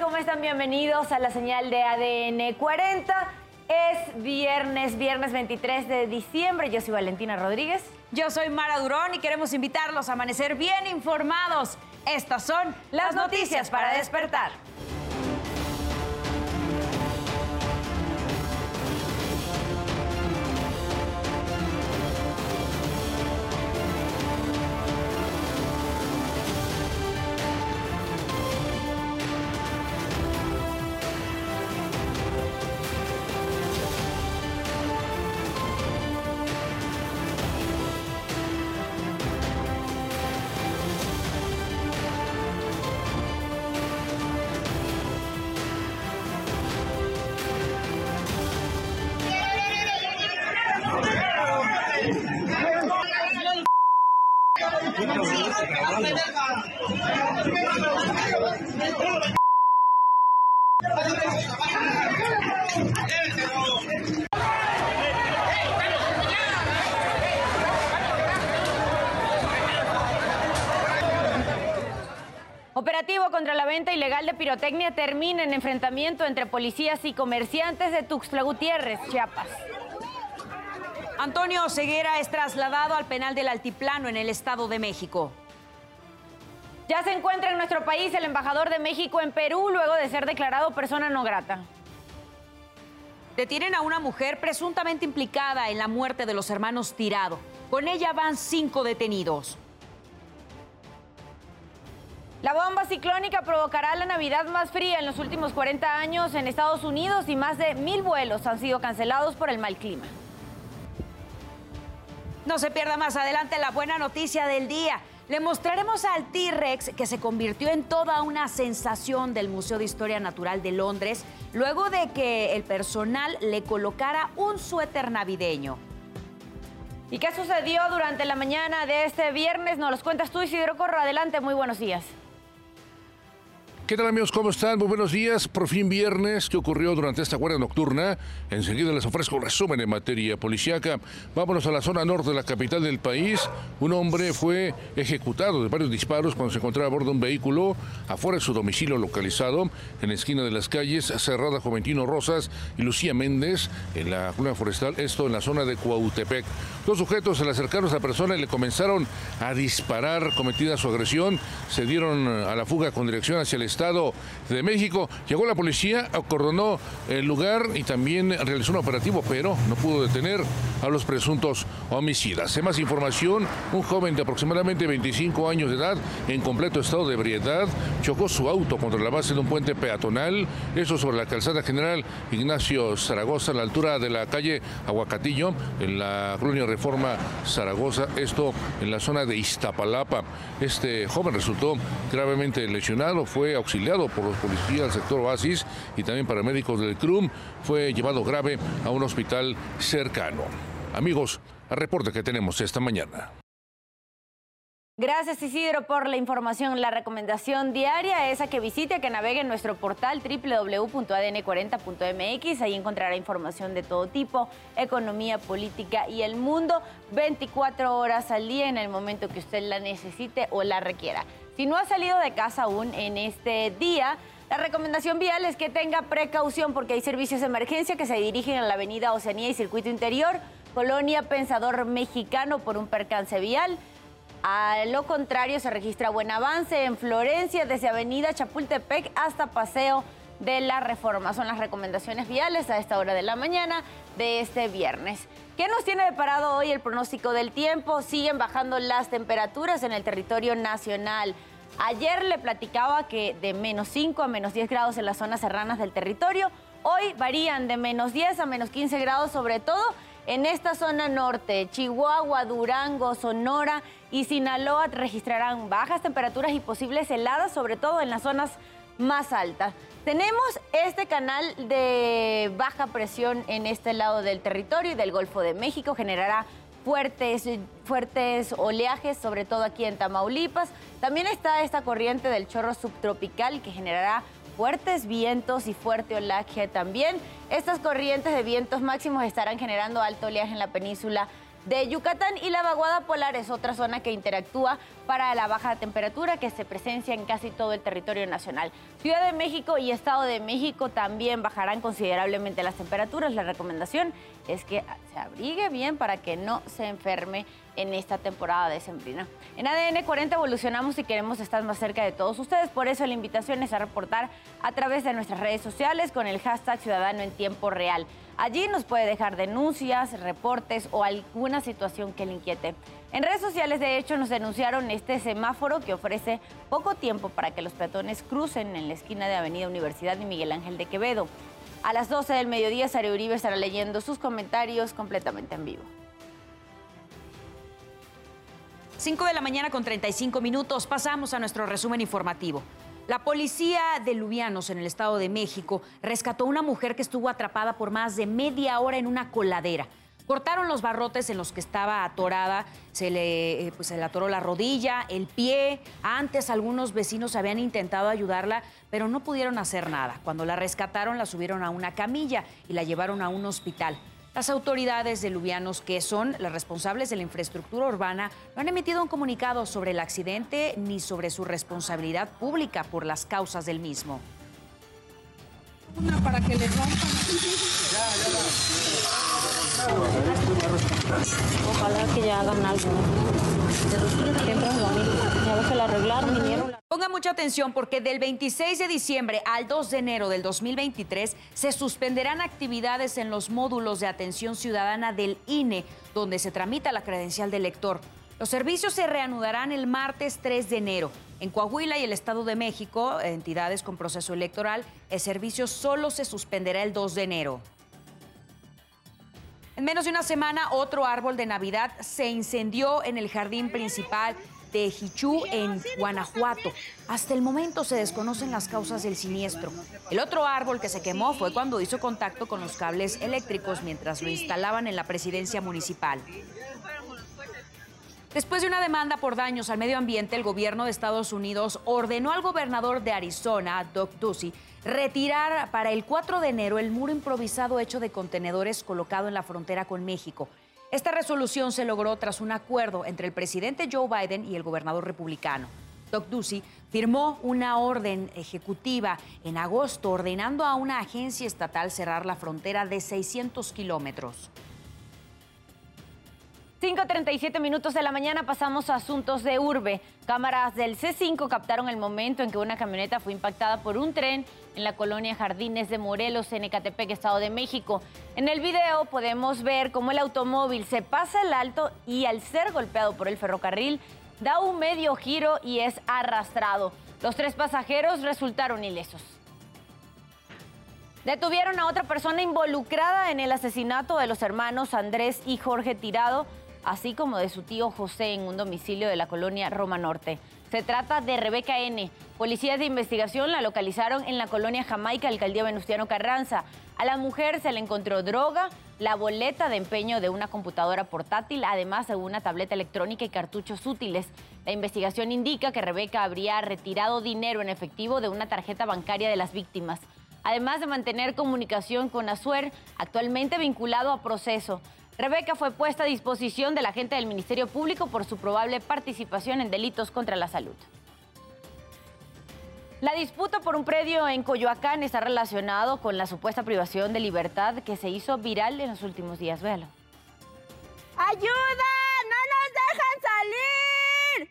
¿Cómo están? Bienvenidos a la señal de ADN 40. Es viernes, viernes 23 de diciembre. Yo soy Valentina Rodríguez. Yo soy Mara Durón y queremos invitarlos a amanecer bien informados. Estas son las noticias para despertar. De pirotecnia termina en enfrentamiento entre policías y comerciantes de Tuxtla Gutiérrez, Chiapas. Antonio Ceguera es trasladado al penal del Altiplano en el Estado de México. Ya se encuentra en nuestro país el embajador de México en Perú luego de ser declarado persona no grata. Detienen a una mujer presuntamente implicada en la muerte de los hermanos Tirado. Con ella van cinco detenidos. La bomba ciclónica provocará la Navidad más fría en los últimos 40 años en Estados Unidos y más de mil vuelos han sido cancelados por el mal clima. No se pierda más adelante la buena noticia del día. Le mostraremos al T-Rex que se convirtió en toda una sensación del Museo de Historia Natural de Londres luego de que el personal le colocara un suéter navideño. ¿Y qué sucedió durante la mañana de este viernes? Nos los cuentas tú, Isidro Corro. Adelante, muy buenos días. ¿Qué tal amigos? ¿Cómo están? Muy buenos días. Por fin viernes. ¿Qué ocurrió durante esta guardia nocturna? Enseguida les ofrezco un resumen en materia policiaca. Vámonos a la zona norte de la capital del país. Un hombre fue ejecutado de varios disparos cuando se encontraba a bordo de un vehículo afuera de su domicilio localizado en la esquina de las calles Cerrada Juventino Rosas y Lucía Méndez en la colina forestal, esto en la zona de Cuautepec. Dos sujetos se le acercaron a esa persona y le comenzaron a disparar cometida su agresión. Se dieron a la fuga con dirección hacia el Estado de México. Llegó la policía, acordonó el lugar y también realizó un operativo, pero no pudo detener a los presuntos homicidas. En más información, un joven de aproximadamente 25 años de edad, en completo estado de ebriedad, chocó su auto contra la base de un puente peatonal, eso sobre la calzada general Ignacio Zaragoza, a la altura de la calle Aguacatillo, en la colonia Reforma Zaragoza, esto en la zona de Iztapalapa. Este joven resultó gravemente lesionado, fue auxiliado por los policías del sector Oasis y también paramédicos del CRUM, fue llevado grave a un hospital cercano. Amigos, al reporte que tenemos esta mañana. Gracias Isidro por la información. La recomendación diaria es a que visite, que navegue en nuestro portal www.adn40.mx. Ahí encontrará información de todo tipo, economía, política y el mundo, 24 horas al día en el momento que usted la necesite o la requiera. Si no ha salido de casa aún en este día, la recomendación vial es que tenga precaución porque hay servicios de emergencia que se dirigen a la avenida Oceanía y Circuito Interior, Colonia Pensador Mexicano por un percance vial. A lo contrario, se registra buen avance en Florencia desde Avenida Chapultepec hasta Paseo de la Reforma. Son las recomendaciones viales a esta hora de la mañana de este viernes. ¿Qué nos tiene deparado hoy el pronóstico del tiempo? Siguen bajando las temperaturas en el territorio nacional. Ayer le platicaba que de menos 5 a menos 10 grados en las zonas serranas del territorio. Hoy varían de menos 10 a menos 15 grados, sobre todo en esta zona norte, Chihuahua, Durango, Sonora y Sinaloa registrarán bajas temperaturas y posibles heladas, sobre todo en las zonas más altas. Tenemos este canal de baja presión en este lado del territorio y del Golfo de México, generará fuertes, fuertes oleajes, sobre todo aquí en Tamaulipas. También está esta corriente del chorro subtropical que generará fuertes vientos y fuerte oleaje también. Estas corrientes de vientos máximos estarán generando alto oleaje en la península de Yucatán y la vaguada polar es otra zona que interactúa para la baja temperatura que se presencia en casi todo el territorio nacional. Ciudad de México y Estado de México también bajarán considerablemente las temperaturas. La recomendación es que se abrigue bien para que no se enferme en esta temporada de sembrina. En ADN 40 evolucionamos y queremos estar más cerca de todos ustedes, por eso la invitación es a reportar a través de nuestras redes sociales con el hashtag Ciudadano en Tiempo Real. Allí nos puede dejar denuncias, reportes o alguna situación que le inquiete. En redes sociales, de hecho, nos denunciaron este semáforo que ofrece poco tiempo para que los peatones crucen en la esquina de Avenida Universidad y Miguel Ángel de Quevedo. A las 12 del mediodía, Sara Uribe estará leyendo sus comentarios completamente en vivo. 5 de la mañana con 35 minutos. Pasamos a nuestro resumen informativo. La policía de Lubianos, en el Estado de México, rescató a una mujer que estuvo atrapada por más de media hora en una coladera. Cortaron los barrotes en los que estaba atorada, se le, eh, pues, se le atoró la rodilla, el pie. Antes algunos vecinos habían intentado ayudarla, pero no pudieron hacer nada. Cuando la rescataron, la subieron a una camilla y la llevaron a un hospital. Las autoridades de Lubianos, que son las responsables de la infraestructura urbana, no han emitido un comunicado sobre el accidente ni sobre su responsabilidad pública por las causas del mismo. Una para que le rompan. Ojalá que ya hagan algo. Ponga mucha atención porque del 26 de diciembre al 2 de enero del 2023 se suspenderán actividades en los módulos de atención ciudadana del INE, donde se tramita la credencial del lector. Los servicios se reanudarán el martes 3 de enero. En Coahuila y el Estado de México, entidades con proceso electoral, el servicio solo se suspenderá el 2 de enero. En menos de una semana, otro árbol de Navidad se incendió en el jardín principal de Hichú, en Guanajuato. Hasta el momento se desconocen las causas del siniestro. El otro árbol que se quemó fue cuando hizo contacto con los cables eléctricos mientras lo instalaban en la presidencia municipal. Después de una demanda por daños al medio ambiente, el gobierno de Estados Unidos ordenó al gobernador de Arizona, Doug Ducey, retirar para el 4 de enero el muro improvisado hecho de contenedores colocado en la frontera con México. Esta resolución se logró tras un acuerdo entre el presidente Joe Biden y el gobernador republicano. Doug Ducey firmó una orden ejecutiva en agosto ordenando a una agencia estatal cerrar la frontera de 600 kilómetros. 5.37 minutos de la mañana pasamos a asuntos de urbe. Cámaras del C5 captaron el momento en que una camioneta fue impactada por un tren en la colonia Jardines de Morelos, en Ecatepec, Estado de México. En el video podemos ver cómo el automóvil se pasa el alto y al ser golpeado por el ferrocarril da un medio giro y es arrastrado. Los tres pasajeros resultaron ilesos. Detuvieron a otra persona involucrada en el asesinato de los hermanos Andrés y Jorge Tirado así como de su tío José en un domicilio de la colonia Roma Norte. Se trata de Rebeca N. Policías de investigación la localizaron en la colonia Jamaica, alcaldía Venustiano Carranza. A la mujer se le encontró droga, la boleta de empeño de una computadora portátil, además de una tableta electrónica y cartuchos útiles. La investigación indica que Rebeca habría retirado dinero en efectivo de una tarjeta bancaria de las víctimas. Además de mantener comunicación con Azuer, actualmente vinculado a proceso. Rebeca fue puesta a disposición de la gente del Ministerio Público por su probable participación en delitos contra la salud. La disputa por un predio en Coyoacán está relacionado con la supuesta privación de libertad que se hizo viral en los últimos días. Véalo. ¡Ayuda! ¡No nos dejan salir!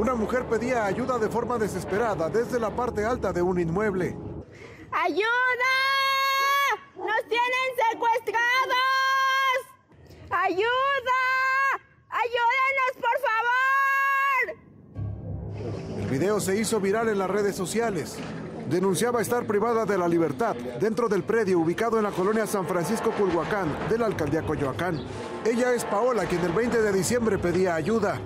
Una mujer pedía ayuda de forma desesperada desde la parte alta de un inmueble. ¡Ayuda! ¡Nos tienen secuestrados! ¡Ayuda! ¡Ayúdenos, por favor! El video se hizo viral en las redes sociales. Denunciaba estar privada de la libertad dentro del predio ubicado en la colonia San Francisco Culhuacán de la alcaldía Coyoacán. Ella es Paola, quien el 20 de diciembre pedía ayuda.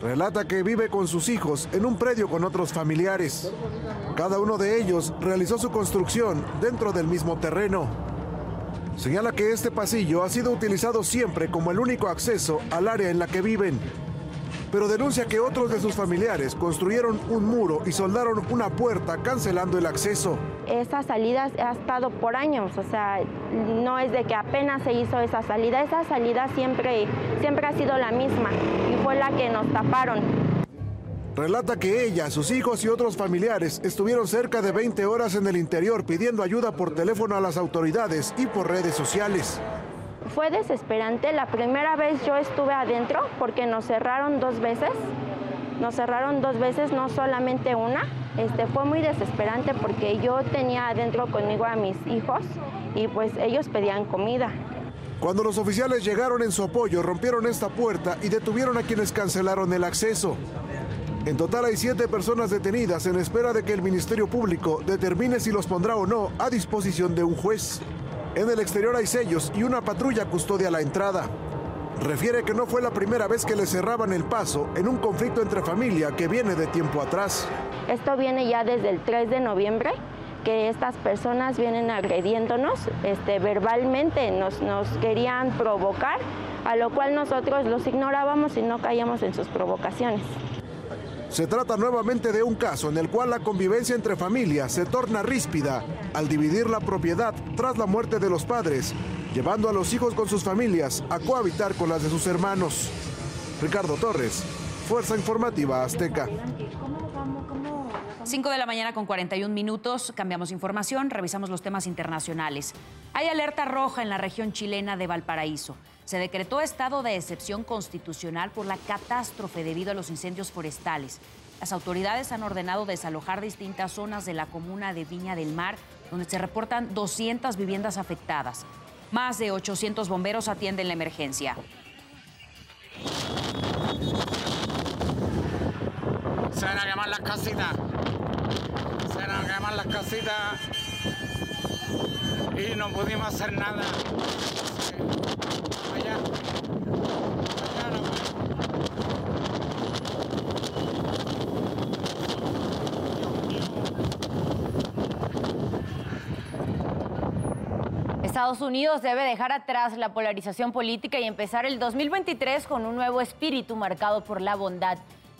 Relata que vive con sus hijos en un predio con otros familiares. Cada uno de ellos realizó su construcción dentro del mismo terreno. Señala que este pasillo ha sido utilizado siempre como el único acceso al área en la que viven. pero denuncia que otros de sus familiares construyeron un muro y soldaron una puerta cancelando el acceso. Esa salida ha estado por años, o sea, no es de que apenas se hizo esa salida, esa salida siempre, siempre ha sido la misma y fue la que nos taparon. Relata que ella, sus hijos y otros familiares estuvieron cerca de 20 horas en el interior pidiendo ayuda por teléfono a las autoridades y por redes sociales. Fue desesperante. La primera vez yo estuve adentro porque nos cerraron dos veces. Nos cerraron dos veces, no solamente una. Este, fue muy desesperante porque yo tenía adentro conmigo a mis hijos y pues ellos pedían comida. Cuando los oficiales llegaron en su apoyo, rompieron esta puerta y detuvieron a quienes cancelaron el acceso. En total hay siete personas detenidas en espera de que el Ministerio Público determine si los pondrá o no a disposición de un juez. En el exterior hay sellos y una patrulla custodia la entrada. Refiere que no fue la primera vez que le cerraban el paso en un conflicto entre familia que viene de tiempo atrás. Esto viene ya desde el 3 de noviembre, que estas personas vienen agrediéndonos este, verbalmente, nos, nos querían provocar, a lo cual nosotros los ignorábamos y no caíamos en sus provocaciones. Se trata nuevamente de un caso en el cual la convivencia entre familias se torna ríspida al dividir la propiedad tras la muerte de los padres, llevando a los hijos con sus familias a cohabitar con las de sus hermanos. Ricardo Torres, Fuerza Informativa Azteca. 5 de la mañana con 41 minutos, cambiamos información, revisamos los temas internacionales. Hay alerta roja en la región chilena de Valparaíso. Se decretó estado de excepción constitucional por la catástrofe debido a los incendios forestales. Las autoridades han ordenado desalojar distintas zonas de la comuna de Viña del Mar, donde se reportan 200 viviendas afectadas. Más de 800 bomberos atienden la emergencia. Se van a quemar las casitas. Se van a quemar las casitas. Y no pudimos hacer nada. Estados Unidos debe dejar atrás la polarización política y empezar el 2023 con un nuevo espíritu marcado por la bondad.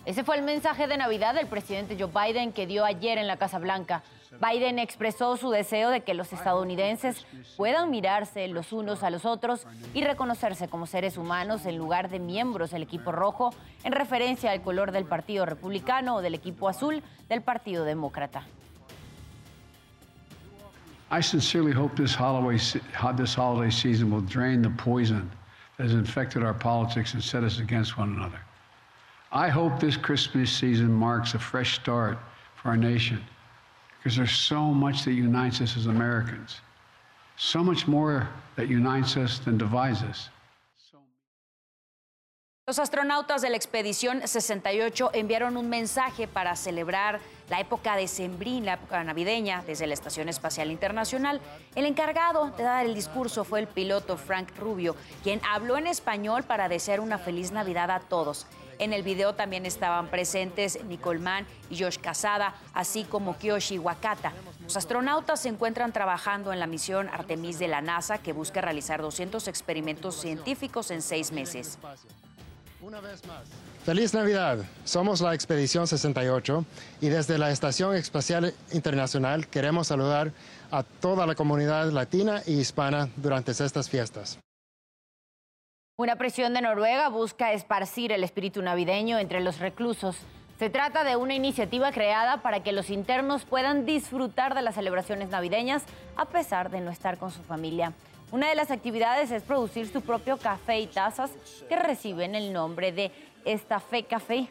Ese fue el mensaje de Navidad del presidente Joe Biden que dio ayer en la Casa Blanca. Biden expresó su deseo de que los estadounidenses puedan mirarse los unos a los otros y reconocerse como seres humanos en lugar de miembros del equipo rojo, en referencia al color del Partido Republicano o del equipo azul del Partido Demócrata. I sincerely hope this holiday, this holiday season will drain the poison that has infected our politics and set us against one another. I hope this Christmas season marks a fresh start for our nation because there's so much that unites us as Americans, so much more that unites us than divides us. Los astronautas de la expedición 68 enviaron un mensaje para celebrar la época de Sembrín, la época navideña, desde la Estación Espacial Internacional. El encargado de dar el discurso fue el piloto Frank Rubio, quien habló en español para desear una feliz Navidad a todos. En el video también estaban presentes Nicole Mann y Josh Casada, así como Kiyoshi Wakata. Los astronautas se encuentran trabajando en la misión Artemis de la NASA, que busca realizar 200 experimentos científicos en seis meses. Feliz Navidad. Somos la Expedición 68 y desde la Estación Espacial Internacional queremos saludar a toda la comunidad latina y hispana durante estas fiestas. Una presión de Noruega busca esparcir el espíritu navideño entre los reclusos. Se trata de una iniciativa creada para que los internos puedan disfrutar de las celebraciones navideñas a pesar de no estar con su familia. Una de las actividades es producir su propio café y tazas que reciben el nombre de Estafé Café.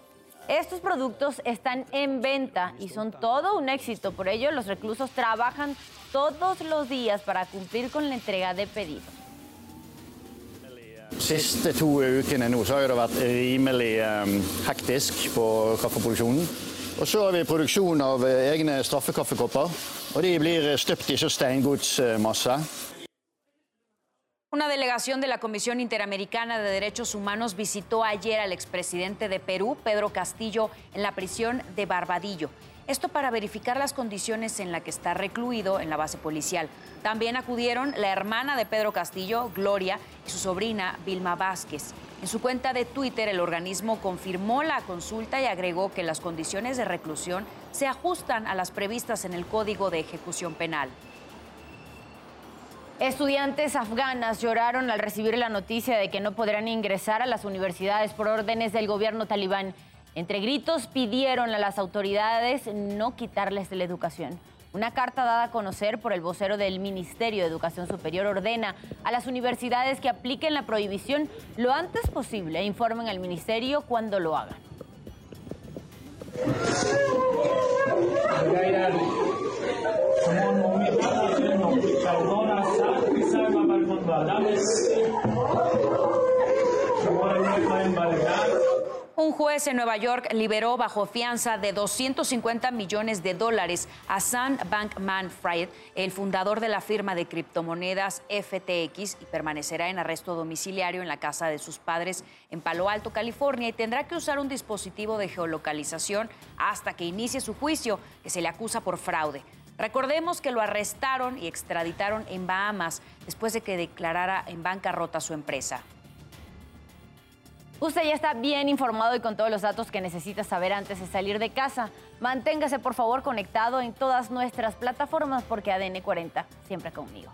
Estos productos están en venta y son todo un éxito. Por ello, los reclusos trabajan todos los días para cumplir con la entrega de pedidos. Siste to ukene nå så har det vært rimelig eh, hektisk på kaffeproduksjonen. Og så har vi produksjon av eh, egne straffekaffekopper. Og de blir støpt i så steingodsmasse. Una delegación de la Comisión Interamericana de Derechos Humanos visitó ayer al expresidente de Perú, Pedro Castillo, en la prisión de Barbadillo. Esto para verificar las condiciones en las que está recluido en la base policial. También acudieron la hermana de Pedro Castillo, Gloria, y su sobrina, Vilma Vázquez. En su cuenta de Twitter, el organismo confirmó la consulta y agregó que las condiciones de reclusión se ajustan a las previstas en el Código de Ejecución Penal. Estudiantes afganas lloraron al recibir la noticia de que no podrán ingresar a las universidades por órdenes del gobierno talibán. Entre gritos pidieron a las autoridades no quitarles la educación. Una carta dada a conocer por el vocero del Ministerio de Educación Superior ordena a las universidades que apliquen la prohibición lo antes posible e informen al ministerio cuando lo hagan. Un juez en Nueva York liberó bajo fianza de 250 millones de dólares a Sam Bankman-Fried, el fundador de la firma de criptomonedas FTX, y permanecerá en arresto domiciliario en la casa de sus padres en Palo Alto, California, y tendrá que usar un dispositivo de geolocalización hasta que inicie su juicio, que se le acusa por fraude. Recordemos que lo arrestaron y extraditaron en Bahamas después de que declarara en bancarrota su empresa. Usted ya está bien informado y con todos los datos que necesita saber antes de salir de casa. Manténgase por favor conectado en todas nuestras plataformas porque ADN 40 siempre conmigo.